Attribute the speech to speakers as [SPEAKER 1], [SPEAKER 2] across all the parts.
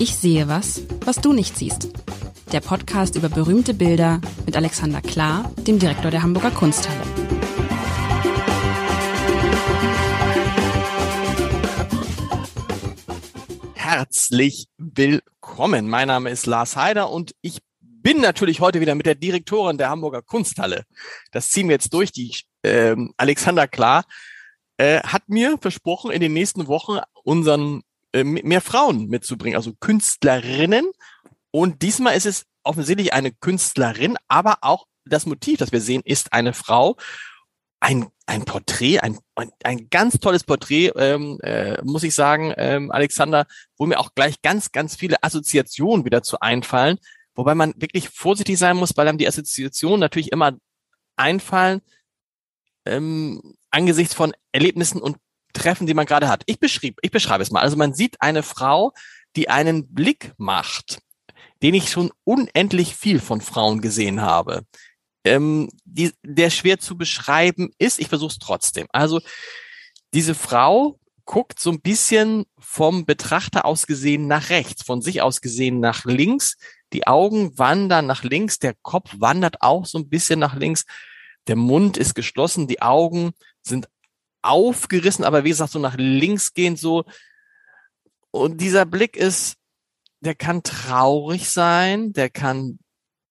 [SPEAKER 1] Ich sehe was, was du nicht siehst. Der Podcast über berühmte Bilder mit Alexander Klar, dem Direktor der Hamburger Kunsthalle.
[SPEAKER 2] Herzlich willkommen. Mein Name ist Lars Heider und ich bin natürlich heute wieder mit der Direktorin der Hamburger Kunsthalle. Das ziehen wir jetzt durch. Die ähm, Alexander Klar äh, hat mir versprochen, in den nächsten Wochen unseren äh, mehr Frauen mitzubringen, also Künstlerinnen. Und diesmal ist es offensichtlich eine Künstlerin, aber auch das Motiv, das wir sehen, ist eine Frau. Ein, ein Porträt, ein, ein, ein ganz tolles Porträt, ähm, äh, muss ich sagen, ähm, Alexander, wo mir auch gleich ganz, ganz viele Assoziationen wieder zu einfallen, wobei man wirklich vorsichtig sein muss, weil einem die Assoziationen natürlich immer einfallen, ähm, angesichts von Erlebnissen und Treffen, die man gerade hat. Ich beschrieb, ich beschreibe es mal. Also man sieht eine Frau, die einen Blick macht, den ich schon unendlich viel von Frauen gesehen habe. Ähm, die, der schwer zu beschreiben ist, ich versuche es trotzdem. Also diese Frau guckt so ein bisschen vom Betrachter aus gesehen nach rechts, von sich aus gesehen nach links. Die Augen wandern nach links, der Kopf wandert auch so ein bisschen nach links. Der Mund ist geschlossen, die Augen sind aufgerissen, aber wie gesagt, so nach links gehend so. Und dieser Blick ist, der kann traurig sein, der kann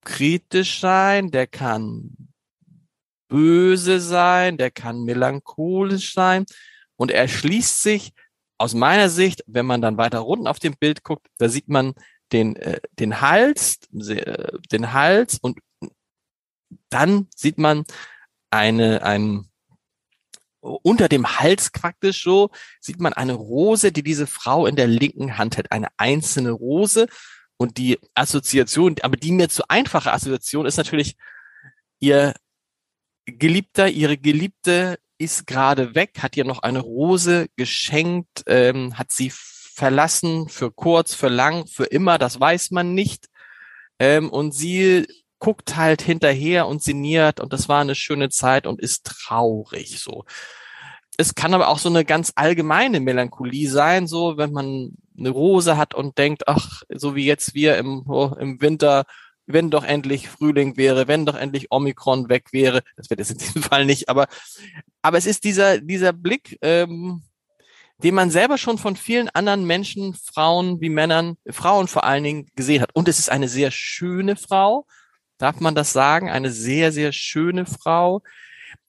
[SPEAKER 2] kritisch sein, der kann böse sein, der kann melancholisch sein. Und er schließt sich aus meiner Sicht, wenn man dann weiter unten auf dem Bild guckt, da sieht man den, äh, den Hals, äh, den Hals und dann sieht man eine, ein, unter dem Hals praktisch so, sieht man eine Rose, die diese Frau in der linken Hand hält. Eine einzelne Rose. Und die Assoziation, aber die mir zu einfache Assoziation ist natürlich, ihr Geliebter, ihre Geliebte ist gerade weg, hat ihr noch eine Rose geschenkt, ähm, hat sie verlassen für kurz, für lang, für immer, das weiß man nicht. Ähm, und sie guckt halt hinterher und sinniert und das war eine schöne Zeit und ist traurig so. Es kann aber auch so eine ganz allgemeine Melancholie sein, so wenn man eine Rose hat und denkt, ach, so wie jetzt wir im, oh, im Winter, wenn doch endlich Frühling wäre, wenn doch endlich Omikron weg wäre. Das wird es in diesem Fall nicht, aber, aber es ist dieser, dieser Blick, ähm, den man selber schon von vielen anderen Menschen, Frauen wie Männern, Frauen vor allen Dingen gesehen hat. Und es ist eine sehr schöne Frau, darf man das sagen, eine sehr, sehr schöne Frau,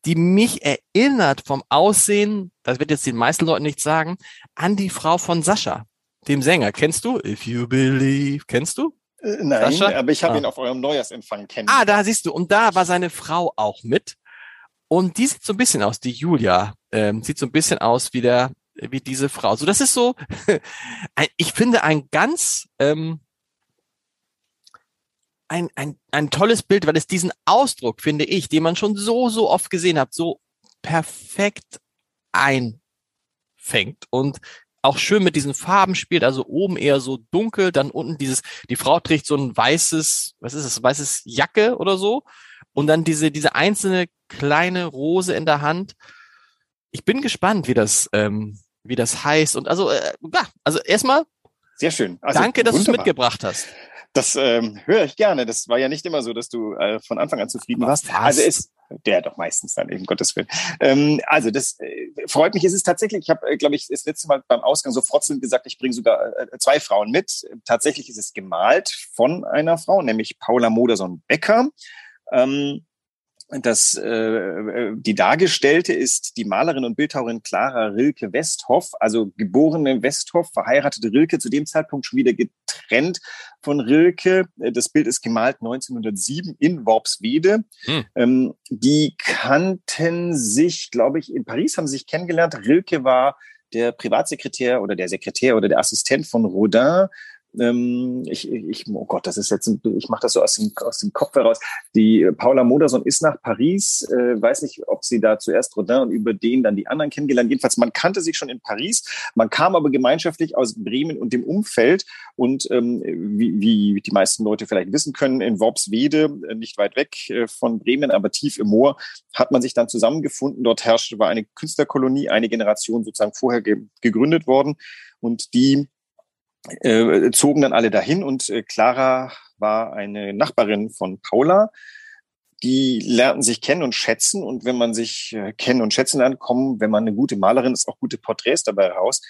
[SPEAKER 2] die mich erinnert vom Aussehen, das wird jetzt den meisten Leuten nicht sagen, an die Frau von Sascha, dem Sänger. Kennst du? If you believe. Kennst du?
[SPEAKER 3] Äh, nein, Sascha? aber ich habe ah. ihn auf eurem Neujahrsempfang
[SPEAKER 2] kennengelernt. Ah, da siehst du. Und da war seine Frau auch mit. Und die sieht so ein bisschen aus, die Julia, ähm, sieht so ein bisschen aus wie der, wie diese Frau. So, das ist so, ich finde ein ganz, ähm, ein, ein, ein tolles Bild, weil es diesen Ausdruck, finde ich, den man schon so, so oft gesehen hat, so perfekt einfängt und auch schön mit diesen Farben spielt, also oben eher so dunkel, dann unten dieses, die Frau trägt so ein weißes, was ist das, weißes Jacke oder so und dann diese, diese einzelne kleine Rose in der Hand. Ich bin gespannt, wie das, ähm, wie das heißt und also, äh, ja, also erstmal
[SPEAKER 3] sehr schön.
[SPEAKER 2] Also, danke, dass du es mitgebracht hast.
[SPEAKER 3] Das ähm, höre ich gerne. Das war ja nicht immer so, dass du äh, von Anfang an zufrieden warst. Also ist der doch meistens dann eben, Gottes Willen. Ähm, also das äh, freut mich. Es ist tatsächlich, ich habe, äh, glaube ich, das letzte Mal beim Ausgang so frotzelnd gesagt, ich bringe sogar äh, zwei Frauen mit. Tatsächlich ist es gemalt von einer Frau, nämlich Paula Moderson-Becker. Ähm, das, äh, die Dargestellte ist die Malerin und Bildhauerin Clara Rilke Westhoff, also geborene Westhoff, verheiratete Rilke, zu dem Zeitpunkt schon wieder getrennt von Rilke. Das Bild ist gemalt 1907 in Worpswede. Hm. Ähm, die kannten sich, glaube ich, in Paris haben sie sich kennengelernt. Rilke war der Privatsekretär oder der Sekretär oder der Assistent von Rodin ähm, ich, ich, oh Gott, das ist jetzt, ein, ich mache das so aus dem, aus dem Kopf heraus. Die Paula Moderson ist nach Paris, äh, weiß nicht, ob sie da zuerst Rodin und über den dann die anderen kennengelernt. Jedenfalls, man kannte sich schon in Paris, man kam aber gemeinschaftlich aus Bremen und dem Umfeld und ähm, wie, wie die meisten Leute vielleicht wissen können, in Worpswede, äh, nicht weit weg äh, von Bremen, aber tief im Moor, hat man sich dann zusammengefunden. Dort herrschte, war eine Künstlerkolonie, eine Generation sozusagen vorher ge gegründet worden und die äh, zogen dann alle dahin und äh, Clara war eine Nachbarin von Paula. Die lernten sich kennen und schätzen und wenn man sich äh, kennen und schätzen lernt, kommen, wenn man eine gute Malerin ist, auch gute Porträts dabei raus.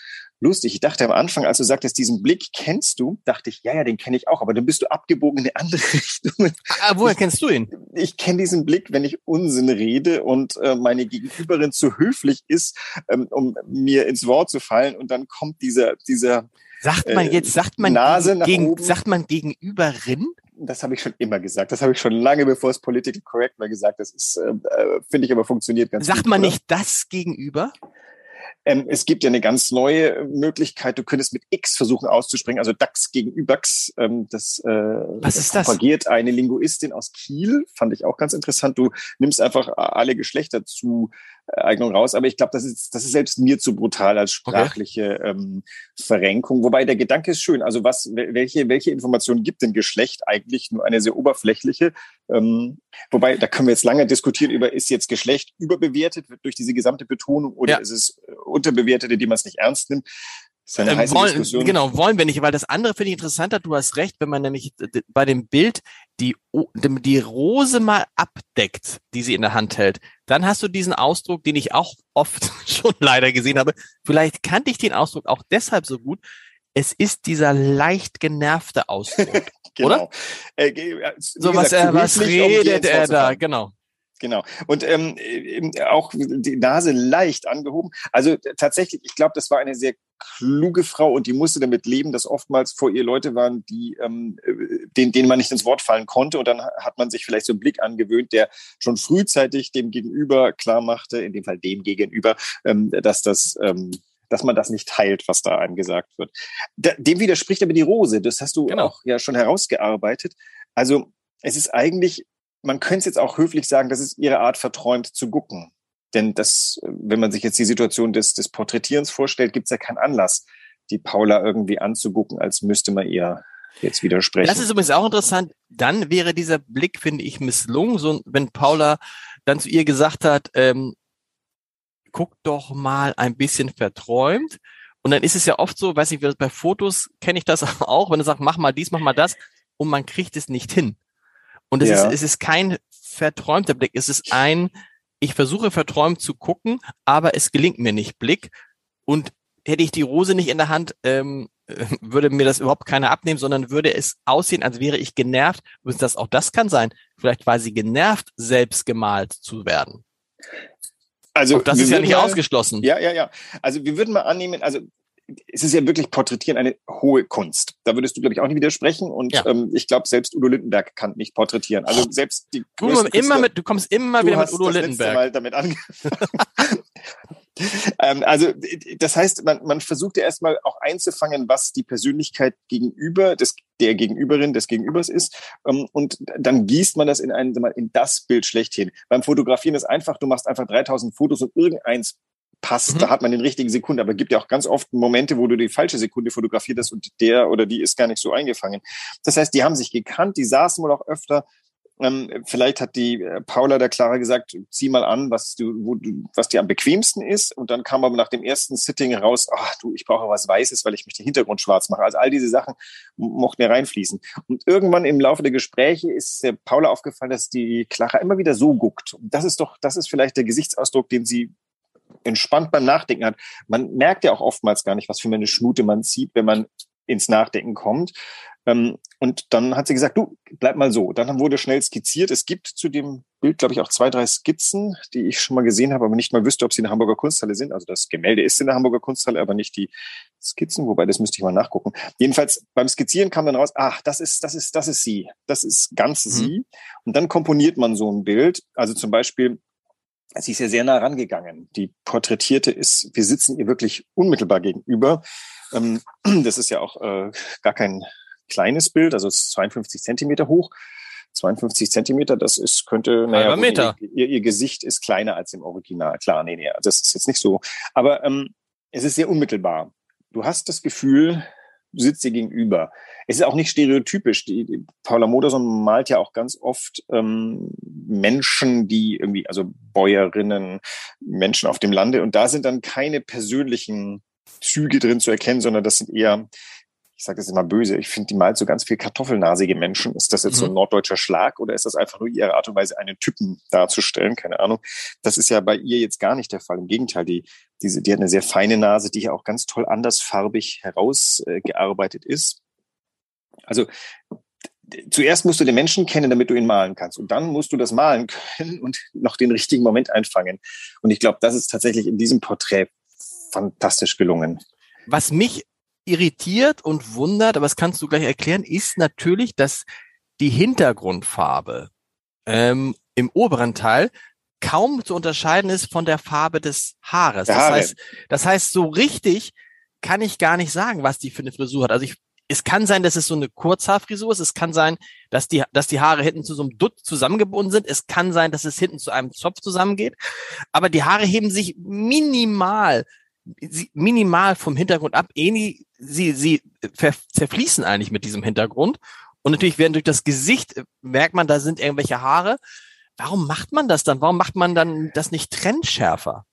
[SPEAKER 3] Lustig, ich dachte am Anfang, als du sagtest, diesen Blick kennst du, dachte ich, ja, ja, den kenne ich auch, aber dann bist du abgebogen in eine andere Richtung.
[SPEAKER 2] Ah, woher kennst du ihn?
[SPEAKER 3] Ich kenne diesen Blick, wenn ich Unsinn rede und äh, meine Gegenüberin zu höflich ist, ähm, um mir ins Wort zu fallen und dann kommt dieser, dieser
[SPEAKER 2] Sagt man äh, jetzt, sagt man
[SPEAKER 3] Nase
[SPEAKER 2] gegen, sagt man gegenüberin?
[SPEAKER 3] Das habe ich schon immer gesagt. Das habe ich schon lange bevor es political correct war gesagt. Das ist, äh, äh finde ich aber funktioniert ganz
[SPEAKER 2] Sagt gut, man oder? nicht das gegenüber?
[SPEAKER 3] Ähm, es gibt ja eine ganz neue Möglichkeit. Du könntest mit X versuchen auszuspringen, also DAX gegen Überx. Ähm, das, äh,
[SPEAKER 2] Was ist das?
[SPEAKER 3] propagiert eine Linguistin aus Kiel. Fand ich auch ganz interessant. Du nimmst einfach alle Geschlechter zu Eignung raus. Aber ich glaube, das ist, das ist selbst mir zu brutal als sprachliche okay. ähm, Verrenkung. Wobei der Gedanke ist schön. Also was, welche, welche Informationen gibt denn Geschlecht eigentlich? Nur eine sehr oberflächliche. Ähm, wobei, da können wir jetzt lange diskutieren über, ist jetzt Geschlecht überbewertet durch diese gesamte Betonung oder ja. ist es unterbewertet, indem man es nicht ernst nimmt?
[SPEAKER 2] Ähm, wollen, genau, wollen wir nicht, weil das andere finde ich interessanter. Du hast recht, wenn man nämlich bei dem Bild die, die Rose mal abdeckt, die sie in der Hand hält, dann hast du diesen Ausdruck, den ich auch oft schon leider gesehen habe. Vielleicht kannte ich den Ausdruck auch deshalb so gut. Es ist dieser leicht genervte Ausdruck, genau. oder? Äh, so was, gesagt, was redet er da? Genau.
[SPEAKER 3] Genau. Und ähm, auch die Nase leicht angehoben. Also tatsächlich, ich glaube, das war eine sehr kluge Frau und die musste damit leben, dass oftmals vor ihr Leute waren, die ähm, denen, denen man nicht ins Wort fallen konnte. Und dann hat man sich vielleicht so einen Blick angewöhnt, der schon frühzeitig dem Gegenüber klar machte, in dem Fall dem Gegenüber, ähm, dass das ähm, dass man das nicht teilt, was da einem gesagt wird. dem widerspricht aber die Rose. Das hast du genau. auch ja schon herausgearbeitet. Also es ist eigentlich man könnte jetzt auch höflich sagen, das ist ihre Art, verträumt zu gucken. Denn das, wenn man sich jetzt die Situation des, des Porträtierens vorstellt, gibt es ja keinen Anlass, die Paula irgendwie anzugucken, als müsste man ihr jetzt widersprechen.
[SPEAKER 2] Das ist übrigens auch interessant. Dann wäre dieser Blick, finde ich, misslungen, so wenn Paula dann zu ihr gesagt hat, ähm, guck doch mal ein bisschen verträumt. Und dann ist es ja oft so, weiß ich, bei Fotos kenne ich das auch, wenn du sagst, mach mal dies, mach mal das, und man kriegt es nicht hin. Und es, ja. ist, es ist kein verträumter Blick, es ist ein, ich versuche verträumt zu gucken, aber es gelingt mir nicht Blick. Und hätte ich die Rose nicht in der Hand, ähm, würde mir das überhaupt keiner abnehmen, sondern würde es aussehen, als wäre ich genervt. Und das, auch das kann sein. Vielleicht war sie genervt, selbst gemalt zu werden. Also auch das ist ja nicht mal, ausgeschlossen.
[SPEAKER 3] Ja, ja, ja. Also wir würden mal annehmen, also es ist ja wirklich Porträtieren eine hohe Kunst. Da würdest du, glaube ich, auch nicht widersprechen. Und ja. ähm, ich glaube, selbst Udo Lindenberg kann nicht porträtieren. Also selbst die
[SPEAKER 2] du, immer mit, du kommst immer wieder mit Udo Lindenberg. Mal damit
[SPEAKER 3] ähm, also das heißt, man, man versucht ja erstmal auch einzufangen, was die Persönlichkeit gegenüber des, der Gegenüberin des Gegenübers ist. Ähm, und dann gießt man das in ein, in das Bild schlechthin. Beim Fotografieren ist einfach, du machst einfach 3000 Fotos und irgendeins passt, mhm. da hat man den richtigen Sekunde. Aber es gibt ja auch ganz oft Momente, wo du die falsche Sekunde fotografiert hast und der oder die ist gar nicht so eingefangen. Das heißt, die haben sich gekannt, die saßen wohl auch öfter. Ähm, vielleicht hat die äh, Paula der Clara gesagt, zieh mal an, was du, wo du, was dir am bequemsten ist. Und dann kam aber nach dem ersten Sitting raus, ach du, ich brauche was Weißes, weil ich mich den Hintergrund schwarz mache. Also all diese Sachen mochten ja reinfließen. Und irgendwann im Laufe der Gespräche ist der Paula aufgefallen, dass die Clara immer wieder so guckt. Und das ist doch, das ist vielleicht der Gesichtsausdruck, den sie entspannt beim Nachdenken hat. Man merkt ja auch oftmals gar nicht, was für eine Schnute man zieht, wenn man ins Nachdenken kommt. Ähm, und dann hat sie gesagt, du, bleib mal so. Dann wurde schnell skizziert. Es gibt zu dem Bild, glaube ich, auch zwei, drei Skizzen, die ich schon mal gesehen habe, aber nicht mal wüsste, ob sie in der Hamburger Kunsthalle sind. Also das Gemälde ist in der Hamburger Kunsthalle, aber nicht die Skizzen, wobei das müsste ich mal nachgucken. Jedenfalls beim Skizzieren kam dann raus, ach, das ist, das ist, das ist sie. Das ist ganz mhm. sie. Und dann komponiert man so ein Bild. Also zum Beispiel sie ist ja sehr nah rangegangen. Die Porträtierte ist, wir sitzen ihr wirklich unmittelbar gegenüber. Ähm, das ist ja auch äh, gar kein kleines Bild, also es ist 52 Zentimeter hoch. 52 Zentimeter, das ist, könnte,
[SPEAKER 2] naja, Meter.
[SPEAKER 3] Ihr, ihr, ihr, Gesicht ist kleiner als im Original. Klar, nee, nee, das ist jetzt nicht so. Aber ähm, es ist sehr unmittelbar. Du hast das Gefühl, sitzt dir gegenüber. Es ist auch nicht stereotypisch. Die, die Paula Modersohn malt ja auch ganz oft ähm, Menschen, die irgendwie, also Bäuerinnen, Menschen auf dem Lande. Und da sind dann keine persönlichen Züge drin zu erkennen, sondern das sind eher ich sage das immer böse, ich finde, die malt so ganz viel kartoffelnasige Menschen. Ist das jetzt mhm. so ein mhm. norddeutscher Schlag oder ist das einfach nur ihre Art und Weise, einen Typen darzustellen? Keine Ahnung. Das ist ja bei ihr jetzt gar nicht der Fall. Im Gegenteil, die, diese, die hat eine sehr feine Nase, die ja auch ganz toll andersfarbig herausgearbeitet äh, ist. Also zuerst musst du den Menschen kennen, damit du ihn malen kannst. Und dann musst du das malen können und noch den richtigen Moment einfangen. Und ich glaube, das ist tatsächlich in diesem Porträt fantastisch gelungen.
[SPEAKER 2] Was mich irritiert und wundert, aber das kannst du gleich erklären, ist natürlich, dass die Hintergrundfarbe ähm, im oberen Teil kaum zu unterscheiden ist von der Farbe des Haares. Das Haare. heißt, das heißt, so richtig kann ich gar nicht sagen, was die für eine Frisur hat. Also ich, es kann sein, dass es so eine Kurzhaarfrisur ist. Es kann sein, dass die, dass die Haare hinten zu so einem Dutt zusammengebunden sind. Es kann sein, dass es hinten zu einem Zopf zusammengeht. Aber die Haare heben sich minimal minimal vom Hintergrund ab. Ähnlich, sie, sie zerfließen eigentlich mit diesem Hintergrund. Und natürlich werden durch das Gesicht, äh, merkt man, da sind irgendwelche Haare. Warum macht man das dann? Warum macht man dann das nicht trennschärfer?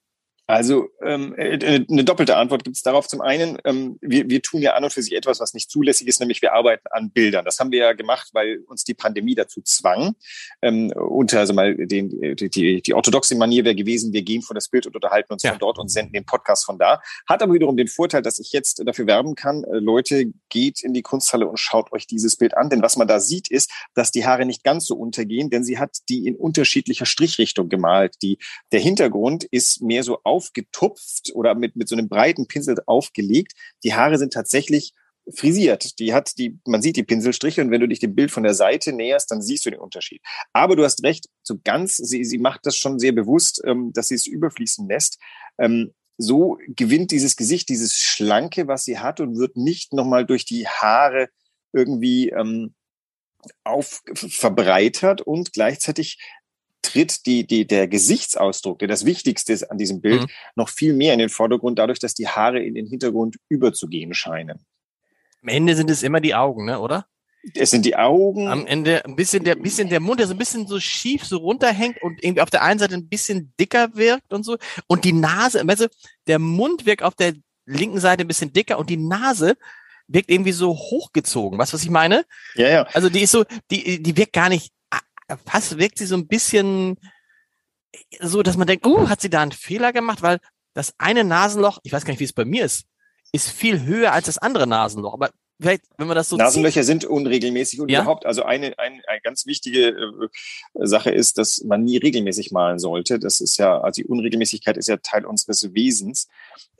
[SPEAKER 3] Also ähm, äh, äh, eine doppelte Antwort gibt es darauf. Zum einen, ähm, wir, wir tun ja an und für sich etwas, was nicht zulässig ist, nämlich wir arbeiten an Bildern. Das haben wir ja gemacht, weil uns die Pandemie dazu zwang. Ähm, unter also mal den, die, die, die orthodoxe Manier wäre gewesen, wir gehen vor das Bild und unterhalten uns ja. von dort und senden den Podcast von da. Hat aber wiederum den Vorteil, dass ich jetzt dafür werben kann, äh, Leute, geht in die Kunsthalle und schaut euch dieses Bild an. Denn was man da sieht, ist, dass die Haare nicht ganz so untergehen, denn sie hat die in unterschiedlicher Strichrichtung gemalt. Die, der Hintergrund ist mehr so auf aufgetupft oder mit, mit so einem breiten Pinsel aufgelegt. Die Haare sind tatsächlich frisiert. Die hat die, man sieht die Pinselstriche und wenn du dich dem Bild von der Seite näherst, dann siehst du den Unterschied. Aber du hast recht, so ganz, sie, sie macht das schon sehr bewusst, ähm, dass sie es überfließen lässt. Ähm, so gewinnt dieses Gesicht dieses Schlanke, was sie hat und wird nicht nochmal durch die Haare irgendwie ähm, auf verbreitert und gleichzeitig tritt die, die, der Gesichtsausdruck, der das Wichtigste ist an diesem Bild, mhm. noch viel mehr in den Vordergrund, dadurch, dass die Haare in den Hintergrund überzugehen scheinen.
[SPEAKER 2] Am Ende sind es immer die Augen, ne, oder?
[SPEAKER 3] Es sind die Augen.
[SPEAKER 2] Am Ende ein bisschen der, bisschen der Mund, der so ein bisschen so schief so runterhängt und irgendwie auf der einen Seite ein bisschen dicker wirkt und so. Und die Nase, also der Mund wirkt auf der linken Seite ein bisschen dicker und die Nase wirkt irgendwie so hochgezogen. Weißt du, was ich meine?
[SPEAKER 3] Ja, ja.
[SPEAKER 2] Also die ist so, die, die wirkt gar nicht fast wirkt sie so ein bisschen so, dass man denkt, uh, hat sie da einen Fehler gemacht, weil das eine Nasenloch, ich weiß gar nicht, wie es bei mir ist, ist viel höher als das andere Nasenloch. Aber vielleicht, wenn man das so
[SPEAKER 3] Nasenlöcher zieht, sind unregelmäßig und ja? überhaupt, also eine, eine, eine ganz wichtige äh, Sache ist, dass man nie regelmäßig malen sollte. Das ist ja, also die Unregelmäßigkeit ist ja Teil unseres Wesens.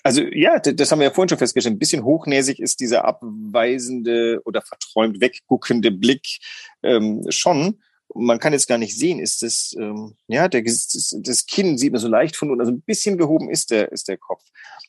[SPEAKER 3] Also ja, das haben wir ja vorhin schon festgestellt. Ein bisschen hochnäsig ist dieser abweisende oder verträumt wegguckende Blick ähm, schon man kann jetzt gar nicht sehen, ist das, ähm, ja, der, das, das Kinn sieht man so leicht von unten, also ein bisschen gehoben ist der, ist der Kopf.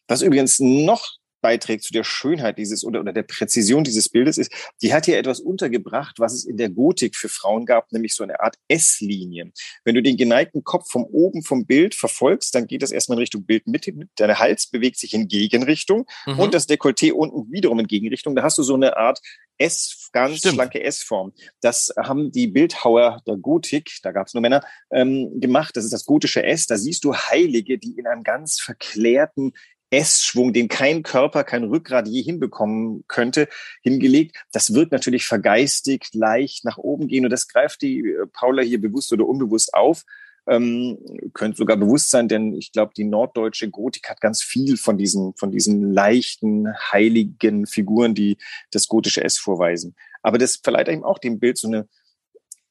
[SPEAKER 3] Was übrigens noch beiträgt zu der Schönheit dieses oder, oder der Präzision dieses Bildes ist, die hat hier etwas untergebracht, was es in der Gotik für Frauen gab, nämlich so eine Art S-Linie. Wenn du den geneigten Kopf vom oben vom Bild verfolgst, dann geht das erstmal in Richtung Bildmitte. Dein Hals bewegt sich in Gegenrichtung mhm. und das Dekolleté unten wiederum in Gegenrichtung. Da hast du so eine Art S, ganz Stimmt. schlanke S-Form. Das haben die Bildhauer der Gotik, da gab es nur Männer, ähm, gemacht. Das ist das gotische S. Da siehst du Heilige, die in einem ganz verklärten S-Schwung, den kein Körper, kein Rückgrat je hinbekommen könnte, hingelegt. Das wird natürlich vergeistigt, leicht nach oben gehen und das greift die äh, Paula hier bewusst oder unbewusst auf. Ähm, könnte sogar bewusst sein, denn ich glaube, die norddeutsche Gotik hat ganz viel von diesen, von diesen leichten, heiligen Figuren, die das gotische S vorweisen. Aber das verleiht eben auch dem Bild so eine,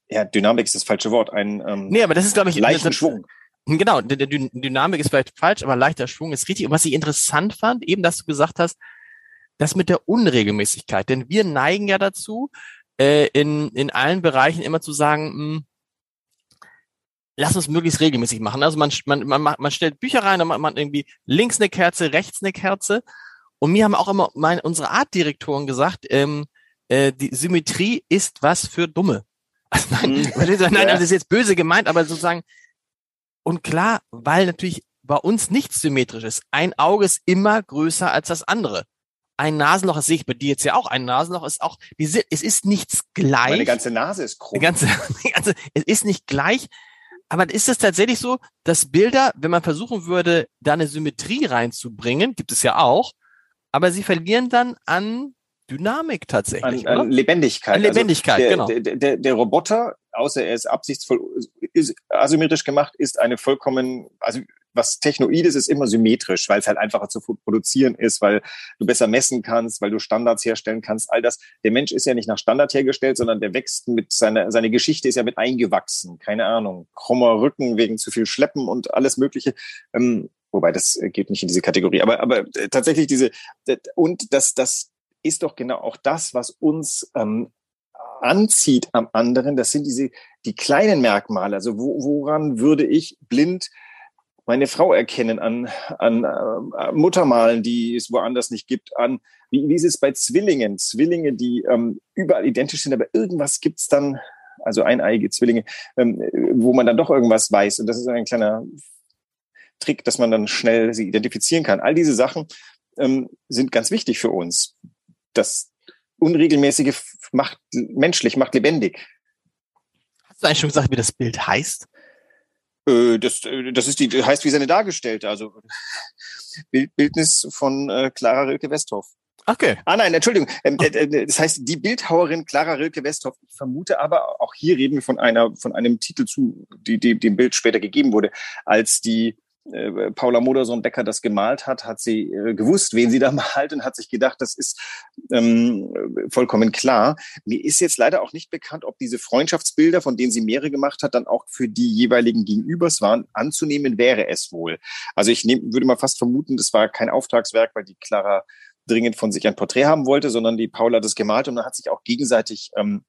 [SPEAKER 3] ja, Dynamik ist das falsche Wort, ein ähm,
[SPEAKER 2] nee, aber das ist, glaube ich,
[SPEAKER 3] leichten Schwung.
[SPEAKER 2] Genau, der Dynamik ist vielleicht falsch, aber leichter Schwung ist richtig. Und was ich interessant fand, eben, dass du gesagt hast, das mit der Unregelmäßigkeit. Denn wir neigen ja dazu, äh, in, in allen Bereichen immer zu sagen, mh, hm, lass uns möglichst regelmäßig machen. Also man, man, man, man stellt Bücher rein, dann macht man irgendwie links eine Kerze, rechts eine Kerze. Und mir haben auch immer meine, unsere Artdirektoren gesagt, ähm, äh, die Symmetrie ist was für Dumme. Also nein, mhm. nein, also das ist jetzt böse gemeint, aber sozusagen, und klar, weil natürlich bei uns nichts symmetrisch ist. Ein Auge ist immer größer als das andere. Ein Nasenloch, das sehe ich bei dir jetzt ja auch, ein Nasenloch ist auch, es ist nichts gleich.
[SPEAKER 3] Meine ganze Nase ist krumm.
[SPEAKER 2] Die ganze, die ganze, es ist nicht gleich, aber ist es tatsächlich so, dass Bilder, wenn man versuchen würde, da eine Symmetrie reinzubringen, gibt es ja auch, aber sie verlieren dann an Dynamik tatsächlich.
[SPEAKER 3] An, an Lebendigkeit.
[SPEAKER 2] An Lebendigkeit,
[SPEAKER 3] also
[SPEAKER 2] der, genau.
[SPEAKER 3] Der, der, der Roboter, außer er ist absichtsvoll ist asymmetrisch gemacht, ist eine vollkommen, also was Technoides ist immer symmetrisch, weil es halt einfacher zu produzieren ist, weil du besser messen kannst, weil du Standards herstellen kannst, all das. Der Mensch ist ja nicht nach Standard hergestellt, sondern der wächst mit seiner, seine Geschichte ist ja mit eingewachsen. Keine Ahnung. Krummer Rücken wegen zu viel Schleppen und alles Mögliche. Ähm, wobei das geht nicht in diese Kategorie. Aber, aber äh, tatsächlich diese, und das, das ist doch genau auch das, was uns ähm, anzieht am anderen. Das sind diese, die kleinen Merkmale. Also wo, woran würde ich blind meine Frau erkennen an, an äh, Muttermalen, die es woanders nicht gibt, an wie, wie ist es bei Zwillingen? Zwillinge, die ähm, überall identisch sind, aber irgendwas gibt's dann, also eineiige Zwillinge, ähm, wo man dann doch irgendwas weiß. Und das ist ein kleiner Trick, dass man dann schnell sie identifizieren kann. All diese Sachen ähm, sind ganz wichtig für uns. Das Unregelmäßige macht menschlich, macht lebendig.
[SPEAKER 2] Hast du eigentlich schon gesagt, wie das Bild heißt?
[SPEAKER 3] Äh, das, äh, das ist die, heißt wie seine Dargestellte, also Bild, Bildnis von äh, Clara Rilke Westhoff.
[SPEAKER 2] Okay.
[SPEAKER 3] Ah nein, Entschuldigung. Ähm, äh, das heißt die Bildhauerin Clara Rilke Westhoff. Ich vermute aber, auch hier reden wir von einer, von einem Titel zu, die, die dem Bild später gegeben wurde, als die äh, Paula Modersohn-Becker das gemalt hat, hat sie äh, gewusst, wen sie da malt und hat sich gedacht, das ist ähm, vollkommen klar. Mir ist jetzt leider auch nicht bekannt, ob diese Freundschaftsbilder, von denen sie mehrere gemacht hat, dann auch für die jeweiligen Gegenübers waren. Anzunehmen wäre es wohl. Also ich nehm, würde mal fast vermuten, das war kein Auftragswerk, weil die Clara dringend von sich ein Porträt haben wollte, sondern die Paula das gemalt und dann hat sich auch gegenseitig ähm,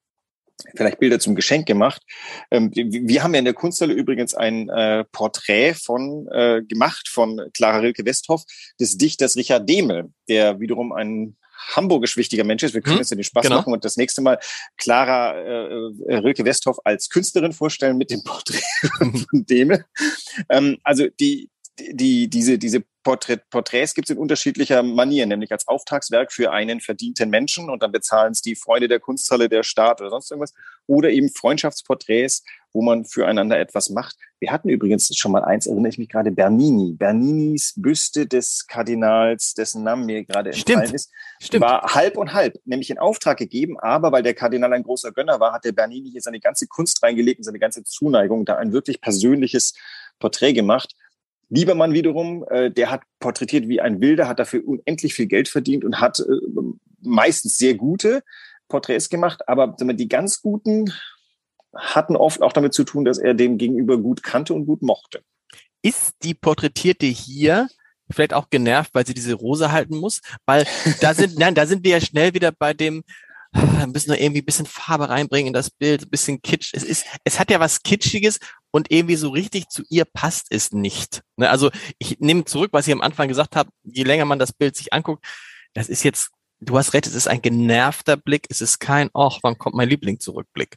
[SPEAKER 3] vielleicht Bilder zum Geschenk gemacht. Ähm, wir haben ja in der Kunsthalle übrigens ein äh, Porträt von äh, gemacht von Clara Rilke Westhoff des Dichters Richard Demel, der wiederum ein hamburgisch wichtiger Mensch ist. Wir können hm, jetzt den Spaß genau. machen und das nächste Mal Clara äh, äh, Rilke Westhoff als Künstlerin vorstellen mit dem Porträt von Demel. Ähm, also die die, diese, diese Porträt, Porträts gibt es in unterschiedlicher Manier, nämlich als Auftragswerk für einen verdienten Menschen und dann bezahlen es die Freunde der Kunsthalle, der Staat oder sonst irgendwas. Oder eben Freundschaftsporträts, wo man füreinander etwas macht. Wir hatten übrigens schon mal eins, erinnere ich mich gerade, Bernini. Berninis Büste des Kardinals, dessen Namen mir gerade entfallen ist, Stimmt. war halb und halb, nämlich in Auftrag gegeben. Aber weil der Kardinal ein großer Gönner war, hat der Bernini hier seine ganze Kunst reingelegt und seine ganze Zuneigung, da ein wirklich persönliches Porträt gemacht. Liebermann wiederum, äh, der hat porträtiert wie ein Wilder, hat dafür unendlich viel Geld verdient und hat äh, meistens sehr gute Porträts gemacht, aber die ganz guten hatten oft auch damit zu tun, dass er den Gegenüber gut kannte und gut mochte.
[SPEAKER 2] Ist die Porträtierte hier vielleicht auch genervt, weil sie diese Rose halten muss? Weil da sind, nein, da sind wir ja schnell wieder bei dem, müssen wir irgendwie ein bisschen Farbe reinbringen in das Bild, ein bisschen Kitsch. Es ist, es hat ja was Kitschiges und irgendwie so richtig zu ihr passt es nicht. Ne? Also ich nehme zurück, was ich am Anfang gesagt habe, je länger man das Bild sich anguckt, das ist jetzt, du hast recht, es ist ein genervter Blick, es ist kein, ach, wann kommt mein Liebling zurück Blick.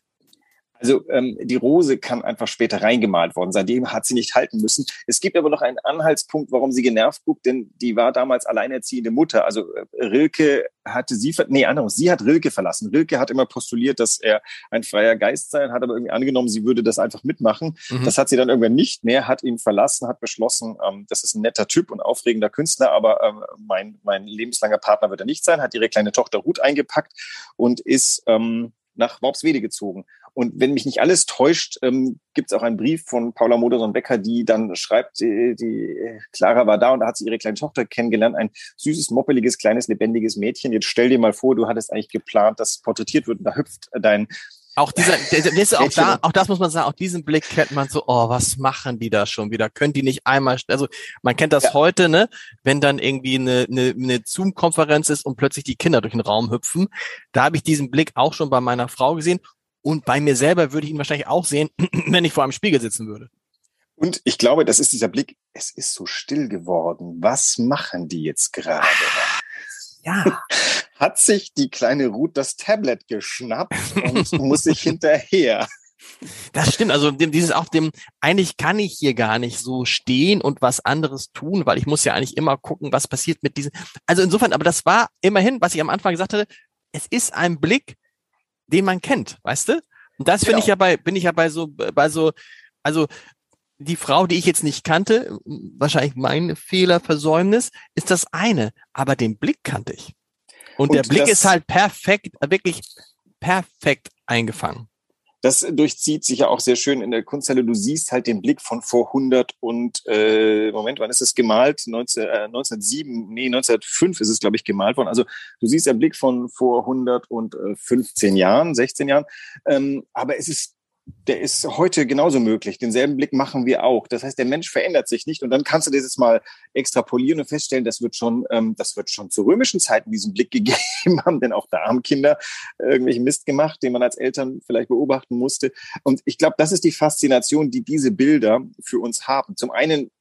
[SPEAKER 3] Also ähm, die Rose kann einfach später reingemalt worden. Seitdem hat sie nicht halten müssen. Es gibt aber noch einen Anhaltspunkt, warum sie genervt guckt, denn die war damals alleinerziehende Mutter. Also äh, Rilke hatte sie, nee, andersrum, sie hat Rilke verlassen. Rilke hat immer postuliert, dass er ein freier Geist sei, hat aber irgendwie angenommen, sie würde das einfach mitmachen. Mhm. Das hat sie dann irgendwann nicht mehr, hat ihn verlassen, hat beschlossen, ähm, das ist ein netter Typ und aufregender Künstler, aber ähm, mein, mein lebenslanger Partner wird er nicht sein, hat ihre kleine Tochter Ruth eingepackt und ist ähm, nach Worpswede gezogen. Und wenn mich nicht alles täuscht, ähm, gibt es auch einen Brief von Paula Modersohn-Becker, die dann schreibt, die, die Clara war da und da hat sie ihre kleine Tochter kennengelernt, ein süßes, moppeliges, kleines, lebendiges Mädchen. Jetzt stell dir mal vor, du hattest eigentlich geplant, dass porträtiert wird und da hüpft dein
[SPEAKER 2] auch dieser, der, der auch da, auch das muss man sagen, auch diesen Blick kennt man so, oh, was machen die da schon wieder? Können die nicht einmal, also man kennt das ja. heute, ne, wenn dann irgendwie eine, eine, eine Zoom-Konferenz ist und plötzlich die Kinder durch den Raum hüpfen. Da habe ich diesen Blick auch schon bei meiner Frau gesehen und bei mir selber würde ich ihn wahrscheinlich auch sehen, wenn ich vor einem Spiegel sitzen würde.
[SPEAKER 3] Und ich glaube, das ist dieser Blick, es ist so still geworden. Was machen die jetzt gerade? ja. hat sich die kleine Ruth das Tablet geschnappt und muss sich hinterher.
[SPEAKER 2] Das stimmt. Also dieses auch dem, eigentlich kann ich hier gar nicht so stehen und was anderes tun, weil ich muss ja eigentlich immer gucken, was passiert mit diesen. Also insofern, aber das war immerhin, was ich am Anfang gesagt hatte, es ist ein Blick, den man kennt, weißt du? Und das genau. finde ich ja bei, bin ich ja bei so, bei so, also die Frau, die ich jetzt nicht kannte, wahrscheinlich mein Fehler, Versäumnis, ist das eine. Aber den Blick kannte ich. Und, und der Blick ist halt perfekt, wirklich perfekt eingefangen
[SPEAKER 3] das durchzieht sich ja auch sehr schön in der Kunsthalle. Du siehst halt den Blick von vor 100 und, äh, Moment, wann ist es gemalt? 19, äh, 1907, nee, 1905 ist es, glaube ich, gemalt worden. Also du siehst den Blick von vor 115 Jahren, 16 Jahren. Ähm, aber es ist der ist heute genauso möglich. Denselben Blick machen wir auch. Das heißt, der Mensch verändert sich nicht. Und dann kannst du dieses mal extrapolieren und feststellen, das wird schon, ähm, das wird schon zu römischen Zeiten diesen Blick gegeben haben, denn auch da haben Kinder irgendwelchen Mist gemacht, den man als Eltern vielleicht beobachten musste. Und ich glaube, das ist die Faszination, die diese Bilder für uns haben. Zum einen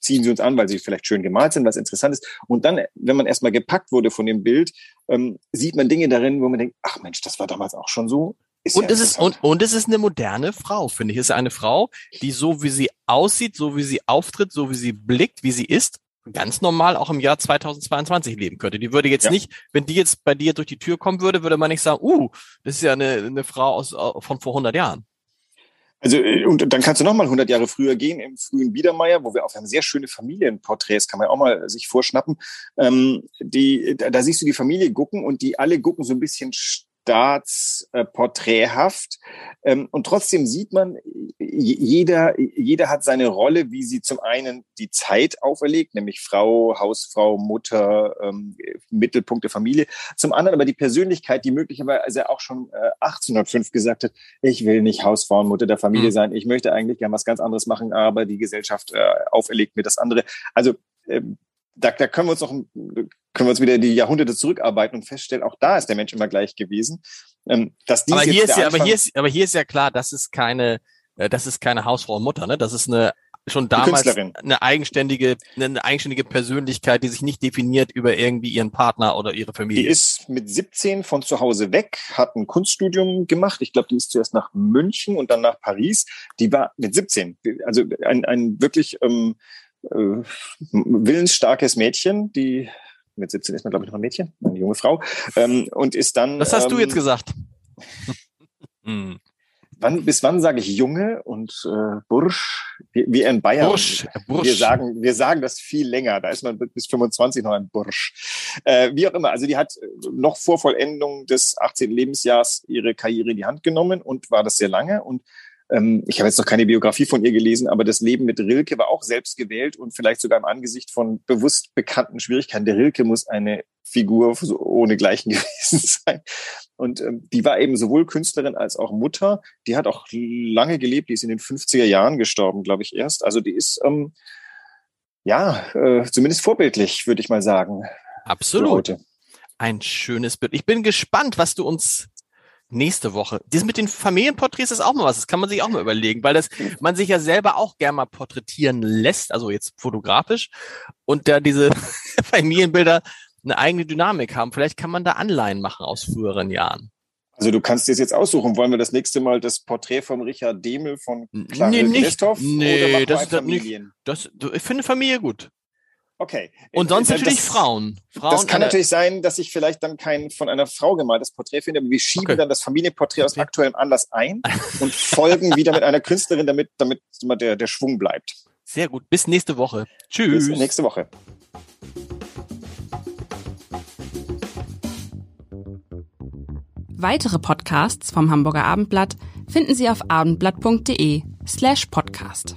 [SPEAKER 3] ziehen sie uns an, weil sie vielleicht schön gemalt sind, was interessant ist. Und dann, wenn man erstmal gepackt wurde von dem Bild, ähm, sieht man Dinge darin, wo man denkt, ach Mensch, das war damals auch schon so.
[SPEAKER 2] Ist und, ja es ist, und, und es ist eine moderne Frau, finde ich. Es ist eine Frau, die so wie sie aussieht, so wie sie auftritt, so wie sie blickt, wie sie ist, ganz normal auch im Jahr 2022 leben könnte. Die würde jetzt ja. nicht, wenn die jetzt bei dir durch die Tür kommen würde, würde man nicht sagen, uh, das ist ja eine, eine Frau aus, von vor 100 Jahren.
[SPEAKER 3] Also, äh, und dann kannst du noch mal 100 Jahre früher gehen, im frühen Biedermeier, wo wir auch haben sehr schöne Familienporträts, kann man auch mal sich vorschnappen. Ähm, die, da, da siehst du die Familie gucken und die alle gucken so ein bisschen staatsporträthaft. Ähm, und trotzdem sieht man, jeder, jeder hat seine Rolle, wie sie zum einen die Zeit auferlegt, nämlich Frau, Hausfrau, Mutter, ähm, Mittelpunkt der Familie. Zum anderen aber die Persönlichkeit, die möglicherweise auch schon äh, 1805 gesagt hat, ich will nicht Hausfrau und Mutter der Familie mhm. sein, ich möchte eigentlich gern was ganz anderes machen, aber die Gesellschaft äh, auferlegt mir das andere. Also ähm, da, da können wir uns noch können wir uns wieder die Jahrhunderte zurückarbeiten und feststellen, auch da ist der Mensch immer gleich gewesen. Ähm, dass
[SPEAKER 2] aber hier ist ja, aber hier ist, aber hier ist ja klar, das ist keine, äh, das ist keine Hausfrau und Mutter, ne? Das ist eine schon damals eine eigenständige, eine eigenständige Persönlichkeit, die sich nicht definiert über irgendwie ihren Partner oder ihre Familie.
[SPEAKER 3] Die ist mit 17 von zu Hause weg, hat ein Kunststudium gemacht. Ich glaube, die ist zuerst nach München und dann nach Paris. Die war mit 17, also ein, ein wirklich ähm, äh, willensstarkes Mädchen, die mit 17 ist man, glaube ich, noch ein Mädchen, eine junge Frau, ähm, und ist dann.
[SPEAKER 2] Was hast ähm, du jetzt gesagt?
[SPEAKER 3] hm. Wann, bis wann sage ich Junge und äh, Bursch? Wie, wie in Bayern. Bursch, Bursch. Wir sagen, wir sagen das viel länger. Da ist man bis 25 noch ein Bursch. Äh, wie auch immer. Also die hat noch vor Vollendung des 18. Lebensjahres ihre Karriere in die Hand genommen und war das sehr lange und ähm, ich habe jetzt noch keine Biografie von ihr gelesen, aber das Leben mit Rilke war auch selbst gewählt und vielleicht sogar im Angesicht von bewusst bekannten Schwierigkeiten. Der Rilke muss eine Figur ohne Gleichen gewesen sein. Und ähm, die war eben sowohl Künstlerin als auch Mutter. Die hat auch lange gelebt, die ist in den 50er Jahren gestorben, glaube ich, erst. Also die ist, ähm, ja, äh, zumindest vorbildlich, würde ich mal sagen.
[SPEAKER 2] Absolut. Ein schönes Bild. Ich bin gespannt, was du uns nächste Woche. Das mit den Familienporträts ist auch mal was. Das kann man sich auch mal überlegen, weil das man sich ja selber auch gerne mal porträtieren lässt, also jetzt fotografisch und da diese Familienbilder eine eigene Dynamik haben. Vielleicht kann man da Anleihen machen aus früheren Jahren.
[SPEAKER 3] Also du kannst dir jetzt aussuchen, wollen wir das nächste Mal das Porträt von Richard Demel von Clara nee,
[SPEAKER 2] nicht, nee, das ist nicht, das, ich finde Familie gut.
[SPEAKER 3] Okay.
[SPEAKER 2] Und sonst das, natürlich Frauen. Frauen.
[SPEAKER 3] Das kann natürlich sein, dass ich vielleicht dann kein von einer Frau gemaltes Porträt finde, aber wir schieben okay. dann das Familienporträt aus aktuellem Anlass ein und folgen wieder mit einer Künstlerin, damit, damit immer der, der Schwung bleibt.
[SPEAKER 2] Sehr gut. Bis nächste Woche. Tschüss.
[SPEAKER 3] Bis nächste Woche.
[SPEAKER 1] Weitere Podcasts vom Hamburger Abendblatt finden Sie auf abendblatt.de slash podcast.